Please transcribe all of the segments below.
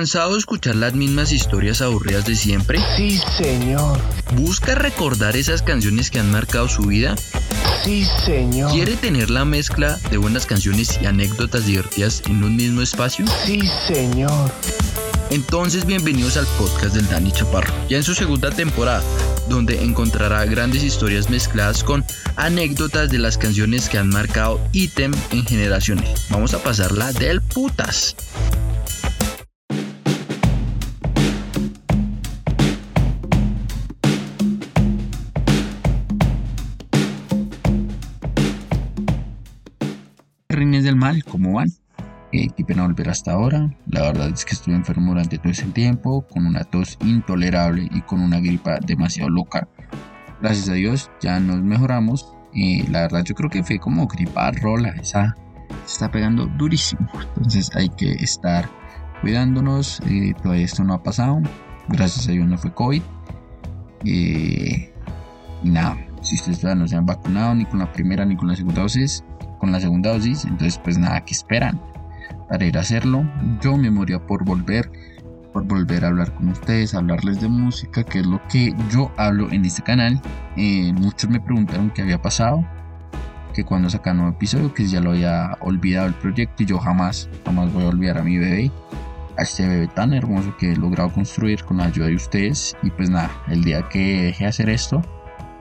¿Cansado de escuchar las mismas historias aburridas de siempre? Sí, señor. ¿Busca recordar esas canciones que han marcado su vida? Sí, señor. ¿Quiere tener la mezcla de buenas canciones y anécdotas divertidas en un mismo espacio? Sí, señor. Entonces bienvenidos al podcast del Dani Chaparro, ya en su segunda temporada, donde encontrará grandes historias mezcladas con anécdotas de las canciones que han marcado ítem en generaciones. Vamos a pasarla del putas. Qué pena volver hasta ahora. La verdad es que estuve enfermo durante todo ese tiempo, con una tos intolerable y con una gripa demasiado loca. Gracias a Dios ya nos mejoramos. la verdad yo creo que fue como gripa rola, esa se está pegando durísimo. Entonces hay que estar cuidándonos. Eh, todavía esto no ha pasado. Gracias a Dios no fue COVID. Eh, y nada, si ustedes todavía no se han vacunado ni con la primera ni con la segunda dosis, con la segunda dosis, entonces pues nada, que esperan? Para ir a hacerlo, yo me moría por volver, por volver a hablar con ustedes, hablarles de música, que es lo que yo hablo en este canal. Eh, muchos me preguntaron qué había pasado, que cuando sacan nuevo episodio, que ya lo había olvidado el proyecto y yo jamás, jamás voy a olvidar a mi bebé, a este bebé tan hermoso que he logrado construir con la ayuda de ustedes. Y pues nada, el día que deje de hacer esto,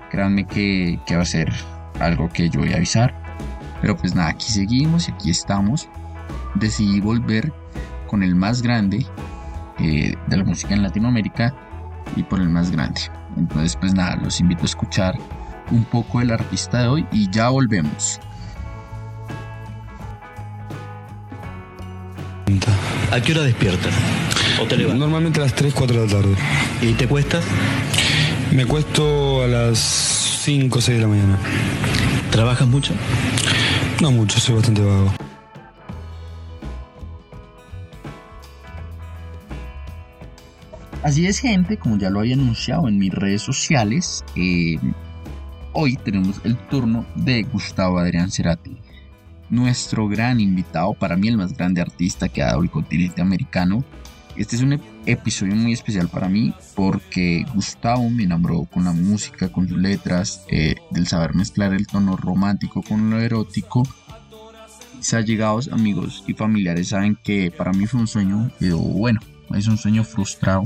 créanme que, que va a ser algo que yo voy a avisar pero pues nada, aquí seguimos y aquí estamos. Decidí volver con el más grande eh, de la música en Latinoamérica y por el más grande. Entonces pues nada, los invito a escuchar un poco del artista de hoy y ya volvemos. ¿A qué hora despiertas? ¿O te levantas? Normalmente a las 3, 4 de la tarde. ¿Y te cuestas? Me cuesto a las 5, 6 de la mañana. ¿Trabajas mucho? No mucho, soy bastante vago. Así es gente, como ya lo había anunciado en mis redes sociales, eh, hoy tenemos el turno de Gustavo Adrián Cerati, nuestro gran invitado, para mí el más grande artista que ha dado el continente americano. Este es un ep- episodio muy especial para mí porque Gustavo me enamoró con la música, con sus letras, eh, del saber mezclar el tono romántico con lo erótico. Allegados amigos y familiares saben que para mí fue un sueño, pero bueno, es un sueño frustrado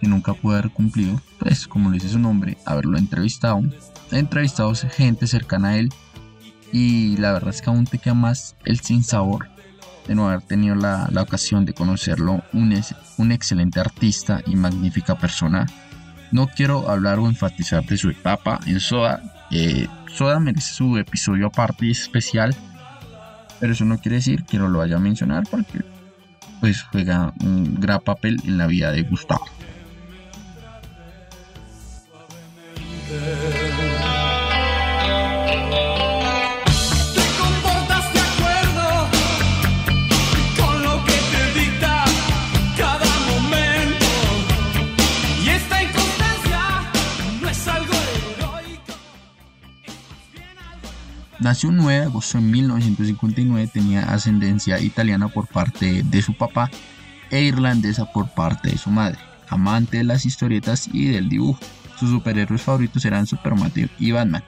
que nunca pude haber cumplido, pues como lo dice su nombre, haberlo entrevistado. He entrevistado gente cercana a él y la verdad es que aún te queda más el sinsabor de no haber tenido la, la ocasión de conocerlo, un, excelente artista y magnífica persona. No quiero hablar o enfatizar de su etapa en Soda, Soda merece su episodio aparte y especial, pero eso no quiere decir que no lo vaya a mencionar porque pues juega un gran papel en la vida de Gustavo. Nació el 9 de agosto de 1959, tenía ascendencia italiana por parte de su papá e irlandesa por parte de su madre, amante de las historietas y del dibujo. Sus superhéroes favoritos eran Superman y Batman.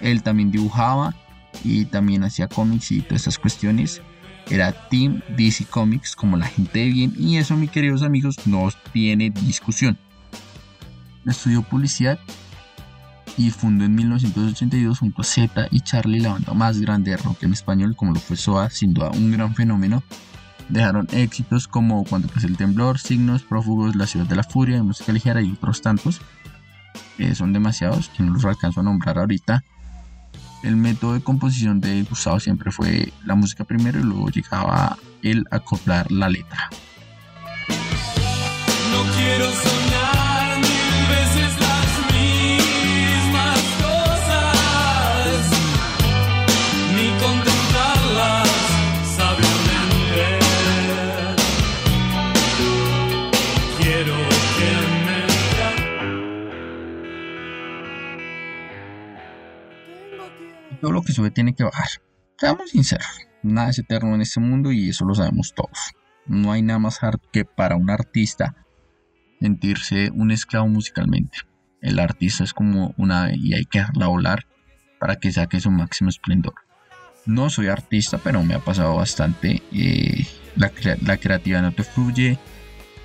Él también dibujaba y también hacía cómics y todas estas cuestiones. Era Team DC Comics como la gente de bien y eso, mis queridos amigos, no tiene discusión. Estudió publicidad y fundó en 1982 junto a Z y Charlie la banda más grande de rock en español como lo fue SOA, sin duda un gran fenómeno. Dejaron éxitos como Cuando pasó el temblor, Signos, Prófugos, La ciudad de la furia, música ligera y otros tantos. Eh, son demasiados que no los alcanzo a nombrar ahorita. El método de composición de Gustavo siempre fue la música primero y luego llegaba él a acoplar la letra. No quiero Todo lo que sube tiene que bajar. Seamos sinceros, nada es eterno en este mundo y eso lo sabemos todos. No hay nada más hard que para un artista sentirse un esclavo musicalmente. El artista es como una y hay que dejarla volar para que saque su máximo esplendor. No soy artista, pero me ha pasado bastante. eh, la, crea- la creatividad no te fluye,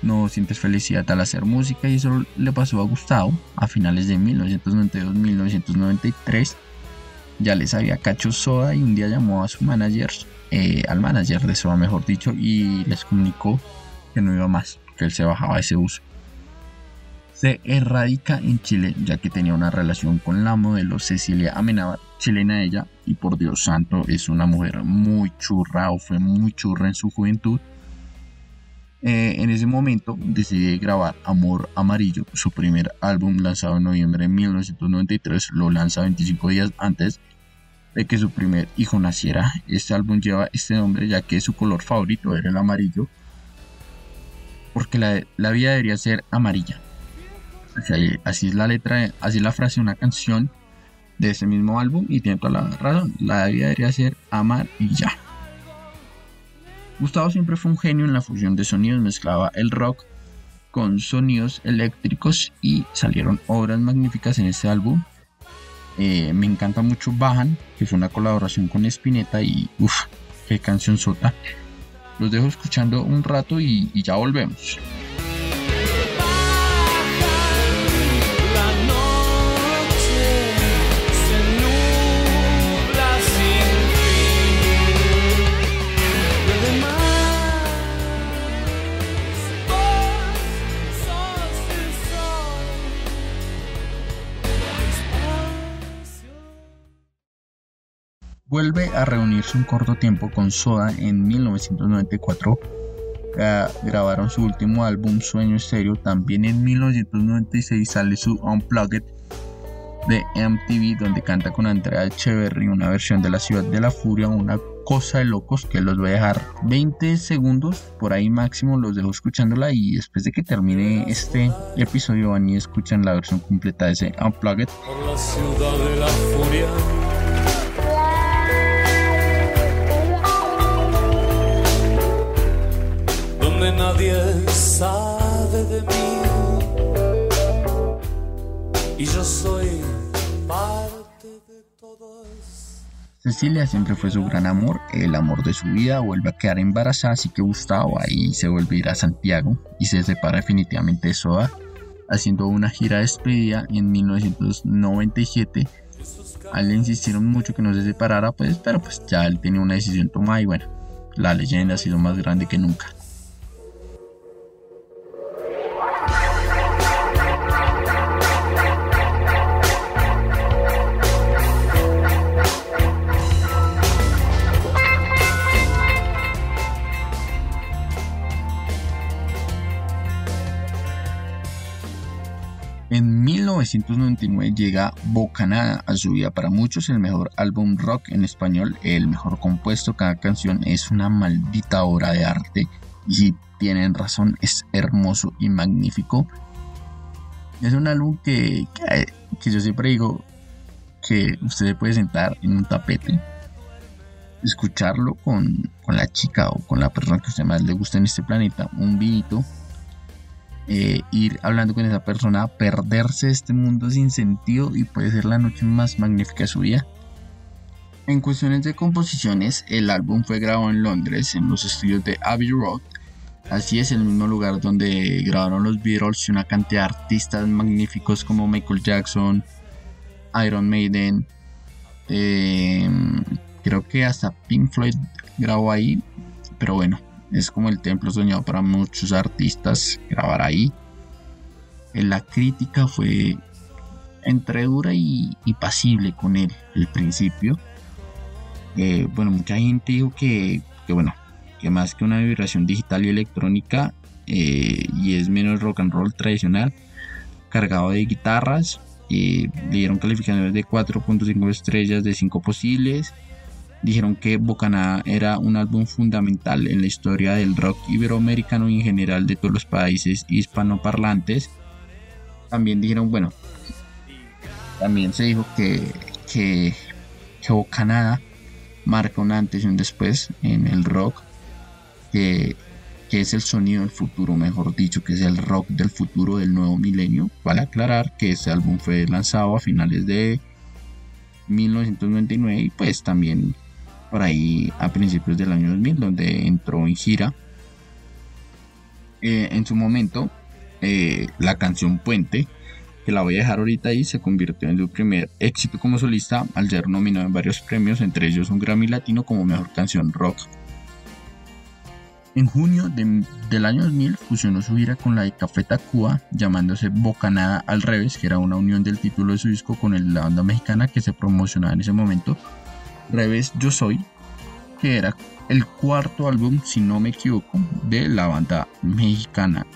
no sientes felicidad al hacer música y eso le pasó a Gustavo a finales de 1992-1993. Ya les había cacho Soda y un día llamó a su manager, eh, al manager de Soda mejor dicho, y les comunicó que no iba más, que él se bajaba ese uso. Se erradica en Chile ya que tenía una relación con la modelo Cecilia Amenábar, chilena ella, y por Dios santo es una mujer muy churra o fue muy churra en su juventud. Eh, en ese momento decide grabar Amor Amarillo, su primer álbum lanzado en noviembre de 1993, lo lanza 25 días antes de que su primer hijo naciera. Este álbum lleva este nombre ya que su color favorito era el amarillo, porque la, la vida debería ser amarilla. Así es la letra, así es la frase de una canción de ese mismo álbum y tiene toda la razón. La vida debería ser amar y ya. Gustavo siempre fue un genio en la fusión de sonidos, mezclaba el rock con sonidos eléctricos y salieron obras magníficas en este álbum. Eh, me encanta mucho Bajan, que fue una colaboración con Spinetta y uff, qué canción sota. Los dejo escuchando un rato y, y ya volvemos. Vuelve a reunirse un corto tiempo con Soda en 1994. Gra- grabaron su último álbum Sueño Estéreo. También en 1996 sale su Unplugged de MTV donde canta con Andrea Echeverry una versión de La Ciudad de la Furia, una cosa de locos que los voy a dejar 20 segundos por ahí máximo los dejo escuchándola y después de que termine este episodio van y escuchan la versión completa de ese Unplugged la ciudad de la furia. Nadie sabe de mí. Y yo soy parte de todos. Cecilia siempre fue su gran amor, el amor de su vida, vuelve a quedar embarazada, así que Gustavo ahí se vuelve a Santiago y se separa definitivamente de Soda, haciendo una gira de despedida en 1997. A él le insistieron mucho que no se separara, pues, pero pues ya él tenía una decisión tomada y bueno, la leyenda ha sido más grande que nunca. En 1999 llega Bocanada a su vida. Para muchos el mejor álbum rock en español, el mejor compuesto. Cada canción es una maldita obra de arte. Y si tienen razón, es hermoso y magnífico. Es un álbum que, que, yo siempre digo que usted se puede sentar en un tapete, escucharlo con, con la chica o con la persona que a usted más le gusta en este planeta, un vinito eh, ir hablando con esa persona, perderse este mundo sin sentido y puede ser la noche más magnífica de su vida. En cuestiones de composiciones, el álbum fue grabado en Londres, en los estudios de Abbey Road. Así es, el mismo lugar donde grabaron los Beatles y una cantidad de artistas magníficos como Michael Jackson, Iron Maiden. eh, creo que hasta Pink Floyd grabó ahí, pero bueno, es como el templo soñado para muchos artistas grabar ahí. Eh, La crítica fue entre dura y, pasible con él al principio. Eh, bueno, mucha gente dijo que, que, bueno, que más que una vibración digital y electrónica eh, y es menos rock and roll tradicional, cargado de guitarras. le dieron calificaciones de 4.5 estrellas de 5 posibles. Dijeron que Bocanada era un álbum fundamental en la historia del rock iberoamericano y en general de todos los países hispanoparlantes. También dijeron, bueno, también se dijo que, que, que Bocanada marca un antes y un después en el rock, que que es el sonido del futuro, mejor dicho, que es el rock del futuro del nuevo milenio. Vale aclarar que este álbum fue lanzado a finales de 1999 y pues también por ahí a principios del año 2000 donde entró en gira. Eh, en su momento eh, la canción Puente, que la voy a dejar ahorita ahí, se convirtió en su primer éxito como solista al ser nominado en varios premios, entre ellos un Grammy Latino como mejor canción rock. En junio del año 2000 fusionó su gira con la de Café Tacuba, llamándose Bocanada al revés, que era una unión del título de su disco con la banda mexicana que se promocionaba en ese momento, Revés Yo Soy, que era el cuarto álbum, si no me equivoco, de la banda mexicana.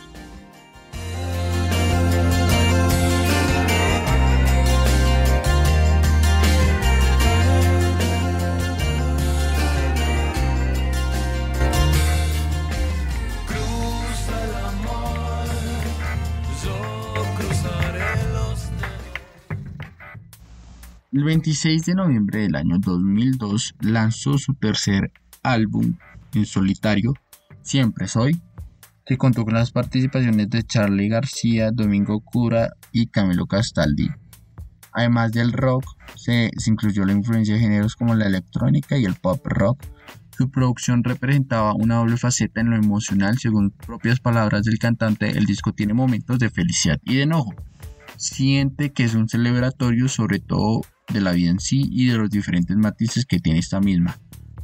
El 26 de noviembre del año 2002 lanzó su tercer álbum en solitario, Siempre Soy, que contó con las participaciones de Charlie García, Domingo Cura y Camilo Castaldi. Además del rock, se, incluyó la influencia de géneros como la electrónica y el pop rock. Su producción representaba una doble faceta en lo emocional, según propias palabras del cantante, el disco tiene momentos de felicidad y de enojo. Siente que es un celebratorio sobre todo de la vida en sí y de los diferentes matices que tiene esta misma.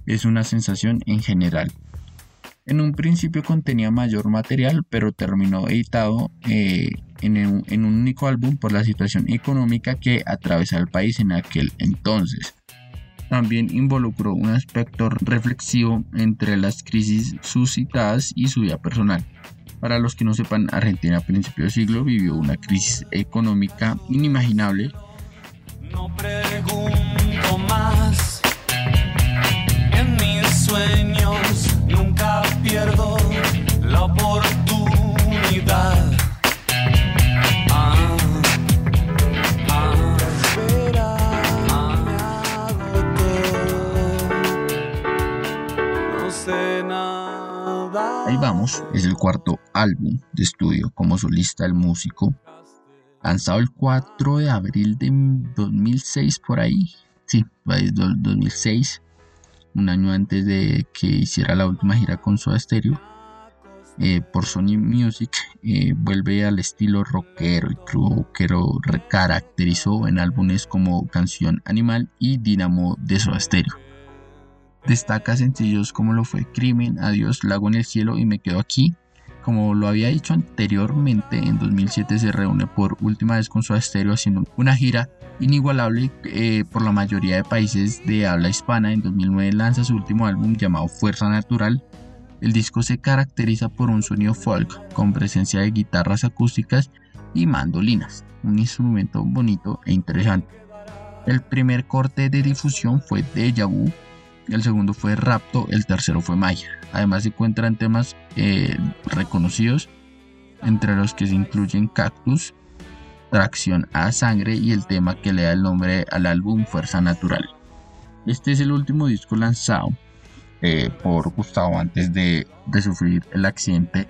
Es una sensación en general. En un principio contenía mayor material, pero terminó editado eh, en, un, único álbum por la situación económica que atravesaba el país en aquel entonces. También involucró un aspecto reflexivo entre las crisis suscitadas y su vida personal. Para los que no sepan, Argentina a principios de siglo vivió una crisis económica inimaginable no pregunto más. En mis sueños nunca pierdo la oportunidad. Ah, ah, no sé nada. Ahí vamos, es el cuarto álbum de estudio como solista del músico lanzado el 4 de abril de 2006 por ahí, sí, 2006, un año antes de que hiciera la última gira con Soda. Eh, por Sony Music eh, vuelve al estilo rockero y lo caracterizó en álbumes como Canción Animal y Dynamo de Soda. Destaca sencillos como lo fue Crimen, Adiós, Lago en el Cielo y Me Quedo Aquí, como lo había dicho anteriormente, en 2007 se reúne por última vez con su Stereo haciendo una gira inigualable eh, por la mayoría de países de habla hispana. En 2009 lanza su último álbum llamado Fuerza Natural. El disco se caracteriza por un sonido folk con presencia de guitarras acústicas y mandolinas, un instrumento bonito e interesante. El primer corte de difusión fue Deja Vu, el segundo fue Rapto, el tercero fue Maya. Además se encuentran temas eh, reconocidos, entre los que se incluyen Cactus, Tracción a Sangre y el tema que le da el nombre al álbum Fuerza Natural. Este es el último disco lanzado eh, por Gustavo antes de, sufrir el accidente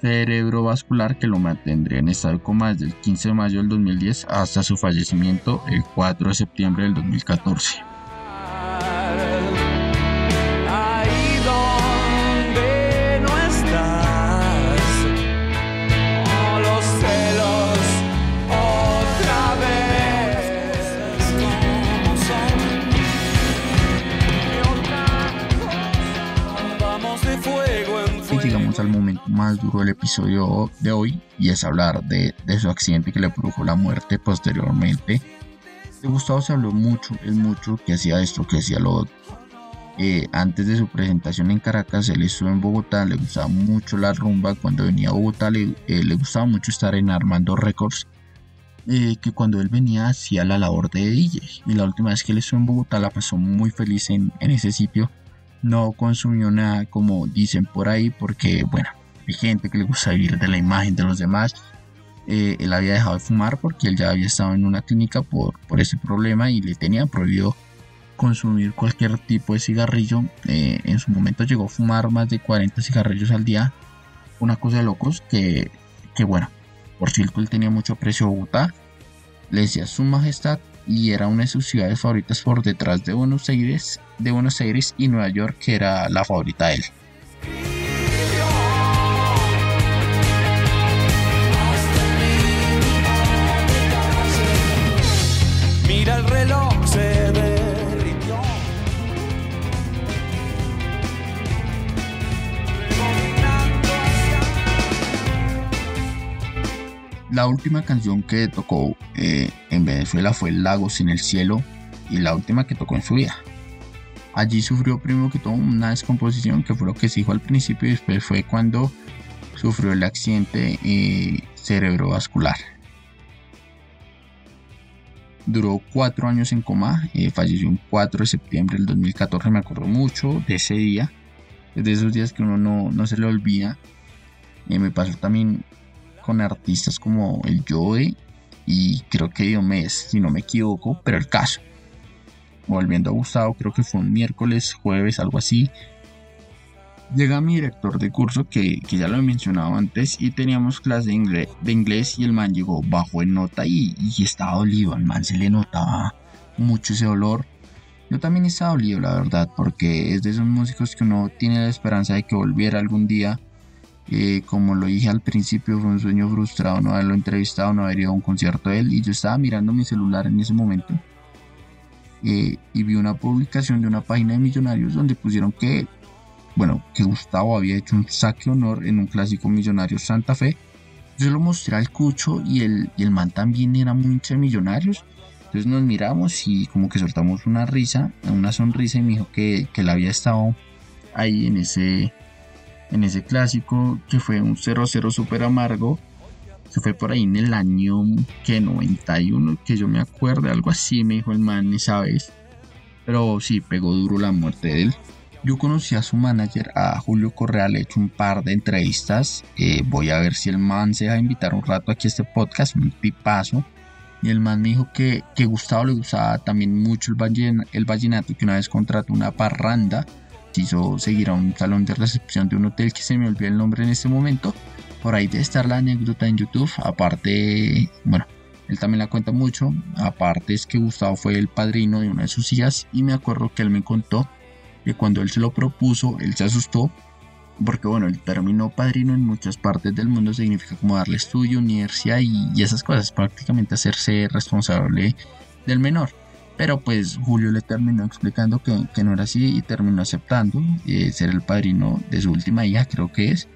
cerebrovascular que lo mantendría en estado de coma desde el 15 de mayo del 2010 hasta su fallecimiento el 4 de septiembre del 2014. Duro del episodio de hoy y es hablar de, su accidente que le produjo la muerte posteriormente. De Gustavo se habló mucho, es mucho, que hacía esto, que hacía lo otro. Eh, antes de su presentación en Caracas, él estuvo en Bogotá, le gustaba mucho la rumba. Cuando venía a Bogotá, le, eh, le gustaba mucho estar en Armando Records. Eh, que cuando él venía hacía la labor de DJ. Y la última vez que él estuvo en Bogotá la pasó muy feliz en, en ese sitio no consumió nada como dicen por ahí porque bueno hay gente que le gusta vivir de la imagen de los demás eh, él había dejado de fumar porque él ya había estado en una clínica por, por ese problema y le tenían prohibido consumir cualquier tipo de cigarrillo. Eh, en su momento llegó a fumar más de 40 cigarrillos al día. Una cosa de locos que, que bueno, por cierto él tenía mucho aprecio a Bogotá. Le decía su majestad y era una de sus ciudades favoritas por detrás de Buenos Aires, de Buenos Aires y Nueva York, que era la favorita de él. La última canción que tocó eh, en Venezuela fue Lagos en el Cielo y la última que tocó en su vida. Allí sufrió primero que todo una descomposición que fue lo que se dijo al principio y después fue cuando sufrió el accidente eh, cerebrovascular. Duró cuatro años en coma, eh, falleció el 4 de septiembre del 2014, me acuerdo mucho de ese día, es de esos días que uno no, no se le olvida. Eh, me pasó también con artistas como el Joe y creo que Diomedes, si no me equivoco, pero el caso. Volviendo a Gustavo, creo que fue un miércoles, jueves, algo así. Llega mi director de curso, que, que ya lo he mencionado antes, y teníamos clase de inglés, de inglés y el man llegó bajo en nota y, y estaba dolido. Al man se le notaba mucho ese dolor. Yo también estaba dolido, la verdad, porque es de esos músicos que uno tiene la esperanza de que volviera algún día. Eh, como lo dije al principio, fue un sueño frustrado no haberlo entrevistado, no haber ido a un concierto de él. Y yo estaba mirando mi celular en ese momento eh, y vi una publicación de una página de Millonarios donde pusieron que, bueno, que Gustavo había hecho un saque honor en un clásico millonario Santa Fe. Yo lo mostré al Cucho y el, y el man también era hincha de Millonarios. Entonces nos miramos y como que soltamos una risa, una sonrisa y me dijo que, que él había estado ahí en ese, en ese clásico que fue un 0-0 súper amargo. Se fue por ahí en el año que 91, que yo me acuerdo, algo así me dijo el man esa vez. Pero sí, pegó duro la muerte de él. Yo conocí a su manager, a Julio Correa, le he hecho un par de entrevistas. Eh, voy a ver si el man se deja invitar un rato aquí a este podcast, un tipazo. Y el man me dijo que, que Gustavo le gustaba también mucho el vallenato, que una vez contrató una parranda, quiso seguir a un salón de recepción de un hotel que se me olvidó el nombre en este momento. Por ahí debe estar la anécdota en YouTube. Aparte, bueno, él también la cuenta mucho. Aparte es que Gustavo fue el padrino de una de sus hijas y me acuerdo que él me contó que cuando él se lo propuso, él se asustó. Porque bueno, el término padrino en muchas partes del mundo significa como darle estudio, universidad y, y esas cosas, prácticamente hacerse responsable del menor. Pero pues Julio le terminó explicando que, no era así y terminó aceptando eh, ser el padrino de su última hija, creo que es.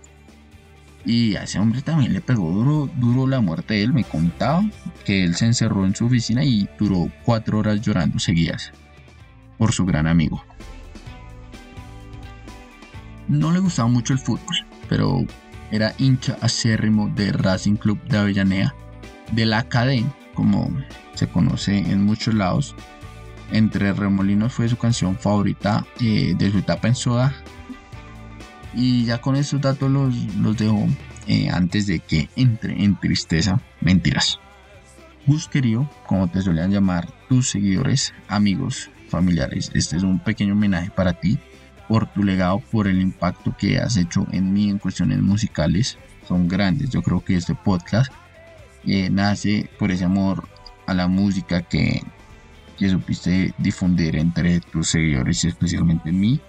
Y a ese hombre también le pegó duro, duro la muerte de él. Me contaba que él se encerró en su oficina y duró cuatro horas llorando seguidas por su gran amigo. No le gustaba mucho el fútbol, pero era hincha acérrimo de Racing Club de Avellaneda, de la Academia, como se conoce en muchos lados. Entre Remolinos fue su canción favorita eh, de su etapa en Soda. Y ya con esos datos los, los dejo eh, antes de que entre en tristeza. Mentiras. Gus querido, como te solían llamar tus seguidores, amigos, familiares, este es un pequeño homenaje para ti por tu legado, por el impacto que has hecho en mí en cuestiones musicales. Son grandes. Yo creo que este podcast eh, nace por ese amor a la música que, que supiste difundir entre tus seguidores y especialmente en mí.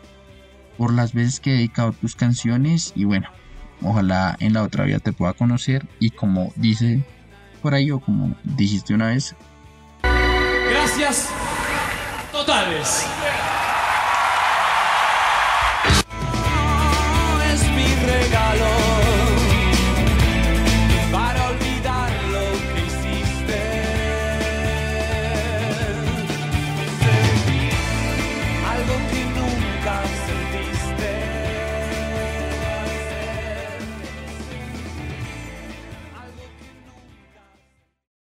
Por las veces que he dedicado tus canciones y bueno, ojalá en la otra vida te pueda conocer y como dice por ahí o como dijiste una vez, Gracias totales.